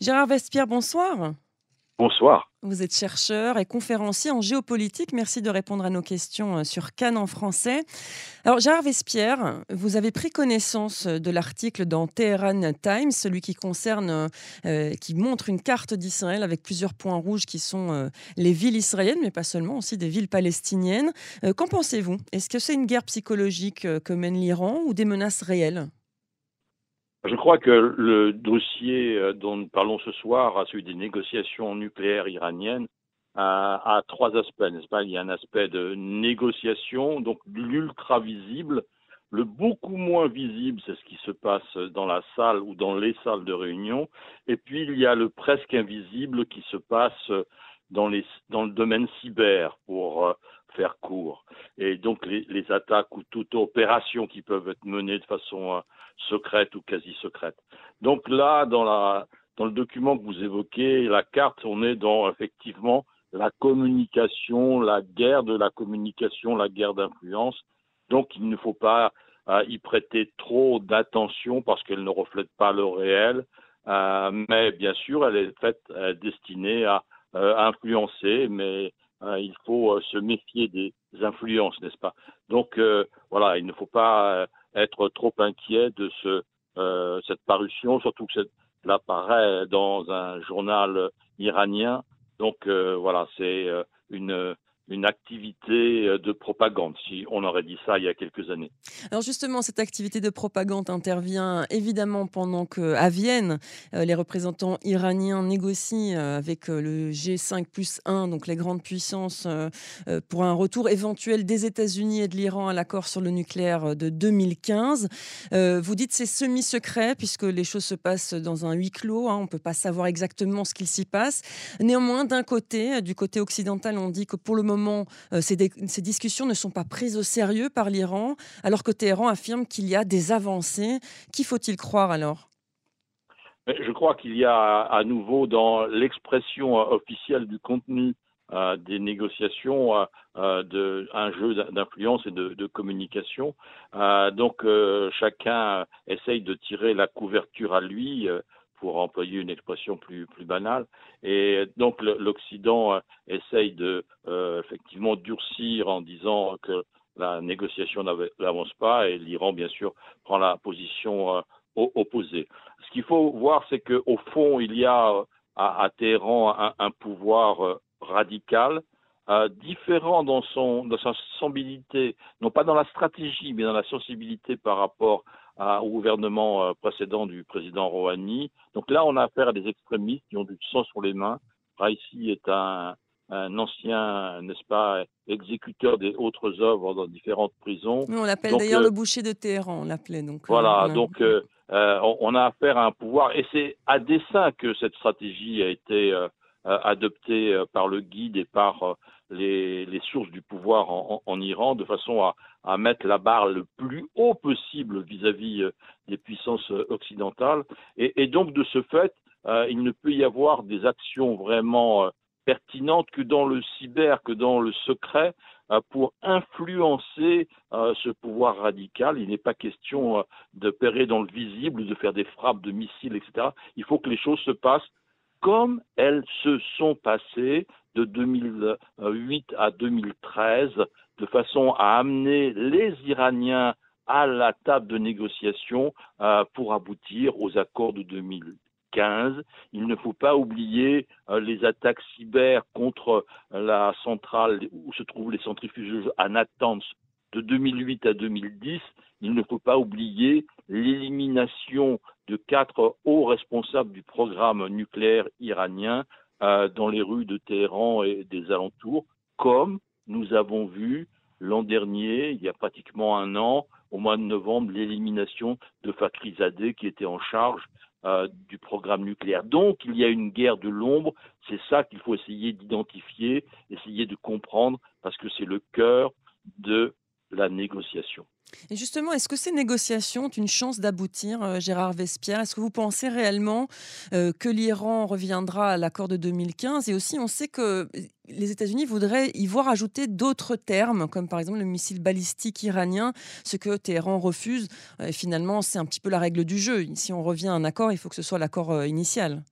Gérard Vespierre, bonsoir. Bonsoir. Vous êtes chercheur et conférencier en géopolitique. Merci de répondre à nos questions euh, sur Cannes en français. Alors, Gérard Vespierre, vous avez pris connaissance de l'article dans Teheran Times, celui qui concerne, euh, qui montre une carte d'Israël avec plusieurs points rouges qui sont euh, les villes israéliennes, mais pas seulement, aussi des villes palestiniennes. Qu'en pensez-vous? Est-ce que c'est une guerre psychologique que mène l'Iran ou des menaces réelles? Je crois que le dossier euh, dont nous parlons ce soir, celui des négociations nucléaires iraniennes, a, trois aspects, n'est-ce pas? Il y a un aspect de négociation, donc l'ultra visible. Le beaucoup moins visible, c'est ce qui se passe dans la salle ou dans les salles de réunion. Et puis, il y a le presque invisible qui se passe dans, les, dans le domaine cyber, pour euh, faire court. Et donc, les, attaques ou toute opération qui peuvent être menées de façon euh, secrète ou quasi secrète. Donc là, dans, la, dans le document que vous évoquez, la carte, on est dans effectivement la communication, la guerre de la communication, la guerre d'influence. Donc il ne faut pas euh, y prêter trop d'attention parce qu'elle ne reflète pas le réel. Euh, mais bien sûr, elle est faite destinée à influencer, mais il faut se méfier des influences, n'est-ce pas? Donc voilà, il ne faut pas être trop inquiet de ce, euh, cette parution, surtout que cela apparaît dans un journal iranien. Donc euh, voilà, c'est euh, une une activité euh, de propagande, si on aurait dit ça il y a quelques années. Alors justement, cette activité de propagande intervient évidemment pendant que à Vienne, euh, les représentants iraniens négocient euh, avec le G5 plus 1, donc les grandes puissances, pour un retour éventuel des États-Unis et de l'Iran à l'accord sur le nucléaire de 2015. Vous dites c'est semi-secret puisque les choses se passent dans un huis clos, hein, on ne peut pas savoir exactement ce qu'il s'y passe. Néanmoins, d'un côté, du côté occidental, on dit que pour le moment, euh, ces, discussions ne sont pas prises au sérieux par l'Iran, alors que Téhéran affirme qu'il y a des avancées. Qui faut-il croire alors? Je crois qu'il y a à nouveau dans l'expression euh, officielle du contenu euh, des négociations un jeu d'influence et de communication. donc chacun essaye de tirer la couverture à lui pour employer une expression plus, plus banale. Et donc l'Occident euh, essaye de euh, effectivement durcir en disant que la négociation n'avance pas et l'Iran, bien sûr, prend la position euh, opposée. Ce qu'il faut voir, c'est qu'au fond, il y a à, Téhéran un, un pouvoir radical, différent dans, son, dans sa sensibilité, non pas dans la stratégie, mais dans la sensibilité par rapport au gouvernement euh, précédent du président Rouhani. Donc là, on a affaire à des extrémistes qui ont du sang sur les mains. Raisi est un, un ancien, n'est-ce pas, exécuteur des autres œuvres dans différentes prisons. on l'appelle d'ailleurs euh, le boucher de Téhéran, on l'appelait donc. Euh, voilà, donc on a affaire à un pouvoir, et c'est à dessein que cette stratégie a été adoptée par le guide et par les, les, sources du pouvoir en, en, Iran de façon à, à, mettre la barre le plus haut possible vis-à-vis euh, des puissances euh, occidentales. Et, donc, de ce fait, euh, il ne peut y avoir des actions vraiment euh, pertinentes que dans le cyber, que dans le secret, pour influencer ce pouvoir radical. Il n'est pas question de pérer dans le visible, de faire des frappes de missiles, etc. Il faut que les choses se passent comme elles se sont passées de 2008 à 2013, de façon à amener les Iraniens à la table de négociation euh, pour aboutir aux accords de 2015. Il ne faut pas oublier euh, les attaques cyber contre la centrale où se trouvent les centrifuges à Natanz de 2008 à 2010. Il ne faut pas oublier l'élimination de quatre hauts responsables du programme nucléaire iranien euh, dans les rues de Téhéran et des alentours, comme nous avons vu l'an dernier, il y a pratiquement un an, au mois de novembre, l'élimination de Fakhrizadeh qui était en charge euh, du programme nucléaire. Donc il y a une guerre de l'ombre, c'est ça qu'il faut essayer d'identifier, essayer de comprendre, parce que c'est le cœur de la négociation. Et justement, est-ce que ces négociations ont une chance d'aboutir, euh, Gérard Vespierre? Est-ce que vous pensez réellement euh, que l'Iran reviendra à l'accord de 2015 Et aussi, on sait que les États-Unis voudraient y voir ajouter d'autres termes, comme par exemple le missile balistique iranien, ce que Téhéran refuse. Et finalement, c'est un petit peu la règle du jeu. Si on revient à un accord, il faut que ce soit l'accord euh, initial.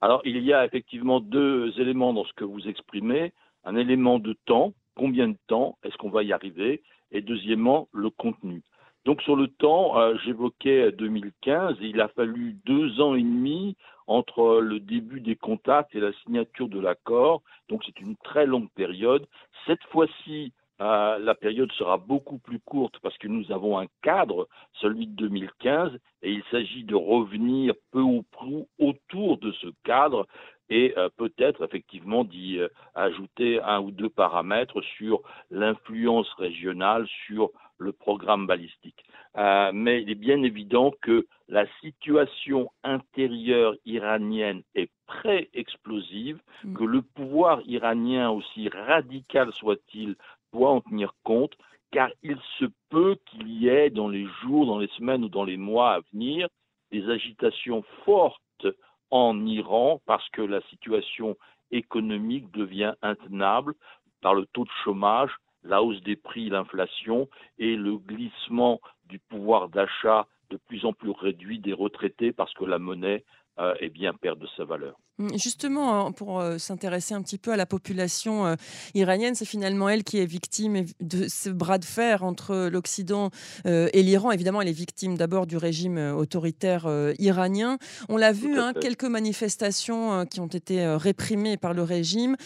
Alors, il y a effectivement deux éléments dans ce que vous exprimez. Un élément de temps, combien de temps est-ce qu'on va y arriver? Et deuxièmement, le contenu. Donc sur le temps, euh, j'évoquais 2015, il a fallu deux ans et demi entre le début des contacts et la signature de l'accord. Donc c'est une très longue période. Cette fois-ci, euh, la période sera beaucoup plus courte parce que nous avons un cadre, celui de 2015, et il s'agit de revenir peu ou prou autour de ce cadre et euh, peut-être effectivement d'y euh, ajouter un ou deux paramètres sur l'influence régionale sur le programme balistique. mais il est bien évident que la situation intérieure iranienne est pré-explosive, mm. que le pouvoir iranien, aussi radical soit-il, doit en tenir compte, car il se peut qu'il y ait dans les jours, dans les semaines ou dans les mois à venir des agitations fortes en Iran parce que la situation économique devient intenable par le taux de chômage, la hausse des prix, l'inflation et le glissement du pouvoir d'achat de plus en plus réduit des retraités parce que la monnaie eh bien, perd de sa valeur. Mmh, justement, hein, pour euh, s'intéresser un petit peu à la population euh, iranienne, c'est finalement elle qui est victime de ce bras de fer entre l'Occident et l'Iran. Évidemment, elle est victime d'abord du régime autoritaire iranien. On l'a vu, hein, quelques manifestations qui ont été réprimées par le régime,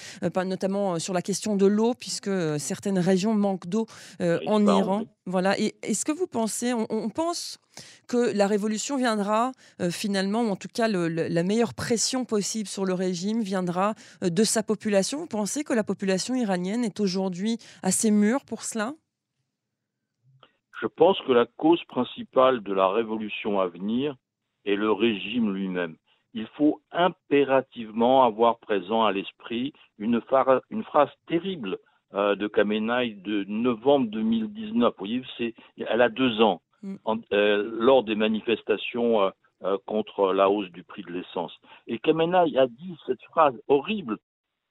notamment sur la question de l'eau, puisque certaines régions manquent d'eau en Iran. Voilà. Et est-ce que vous pensez, on pense que la révolution viendra euh, finalement, ou en tout cas la meilleure pression possible sur le régime viendra euh, de sa population. Vous pensez que la population iranienne est aujourd'hui assez mûre pour cela? Je pense que la cause principale de la révolution à venir est le régime lui-même. Il faut impérativement avoir présent à l'esprit une, phrase terrible euh, de Khamenei de novembre 2019. Vous voyez, elle a deux ans. Mm. Euh, lors des manifestations euh, contre la hausse du prix de l'essence. Et Khamenei a dit cette phrase horrible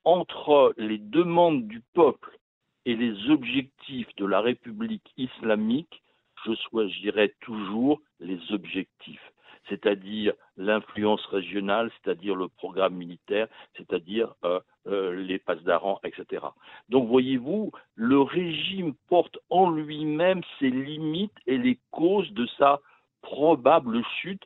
entre les demandes du peuple et les objectifs de la République islamique, je choisirais toujours les objectifs c'est-à-dire l'influence régionale, c'est-à-dire le programme militaire, c'est-à-dire euh, euh, les passes d'Aran, etc. Donc voyez-vous, le régime porte en lui-même ses limites et les causes de sa probable chute.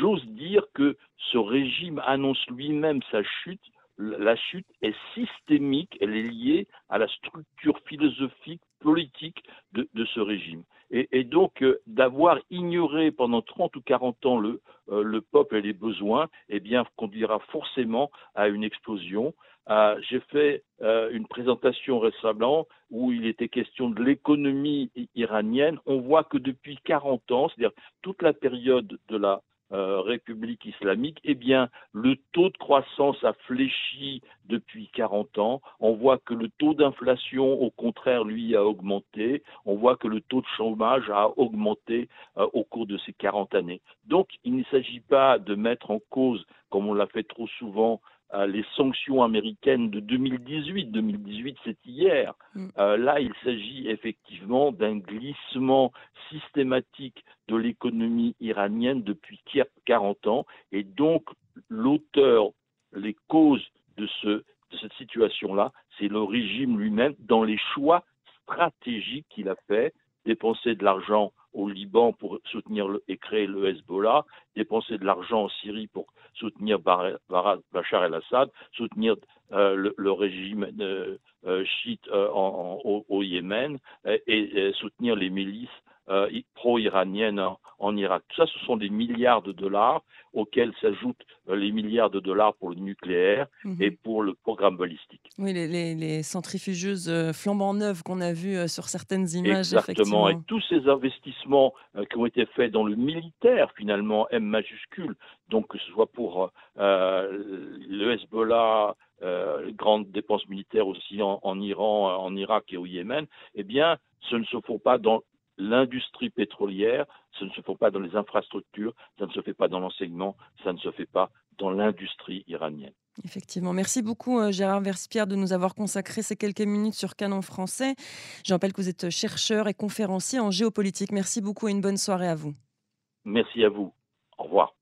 J'ose dire que ce régime annonce lui-même sa chute. La chute est systémique, elle est liée à la structure philosophique, politique de ce régime. Et, donc, euh, d'avoir ignoré pendant 30 ou 40 ans le, euh, le peuple et les besoins, eh bien, conduira forcément à une explosion. Euh, j'ai fait une présentation récemment où il était question de l'économie iranienne. On voit que depuis 40 ans, c'est-à-dire toute la période de la euh, République islamique, eh bien, le taux de croissance a fléchi depuis 40 ans. On voit que le taux d'inflation, au contraire, lui, a augmenté. On voit que le taux de chômage a augmenté euh, au cours de ces 40 années. Donc, il ne s'agit pas de mettre en cause, comme on l'a fait trop souvent, euh, les sanctions américaines de 2018. 2018, c'est hier. Mm. Euh, là, il s'agit effectivement d'un glissement systématique de l'économie iranienne depuis 40 ans. Et donc, l'auteur, les causes de, ce, de cette situation-là, c'est le régime lui-même dans les choix stratégiques qu'il a fait, dépenser de l'argent au Liban pour soutenir et créer le Hezbollah, dépenser de l'argent en Syrie pour soutenir Bachar el-Assad, soutenir euh, le, régime euh, euh, chiite au, Yémen et, soutenir les milices pro-iraniennes en, Irak. Tout ça, ce sont des milliards de dollars auxquels s'ajoutent les milliards de dollars pour le nucléaire mhm. et pour le programme balistique. Oui, les, centrifugeuses flambant neuves qu'on a vues sur certaines images. Exactement, et tous ces investissements qui ont été faits dans le militaire, finalement, M majuscule, donc que ce soit pour le Hezbollah, euh, grandes dépenses militaires aussi en, Iran, en Irak et au Yémen, eh bien, ce ne se font pas dans l'industrie pétrolière, ce ne se fait pas dans les infrastructures, ça ne se fait pas dans l'enseignement, ça ne se fait pas dans l'industrie iranienne. Effectivement. Merci beaucoup, euh, Gérard Verspierre, de nous avoir consacré ces quelques minutes sur Canon français. Je rappelle que vous êtes chercheur et conférencier en géopolitique. Merci beaucoup et une bonne soirée à vous. Merci à vous. Au revoir.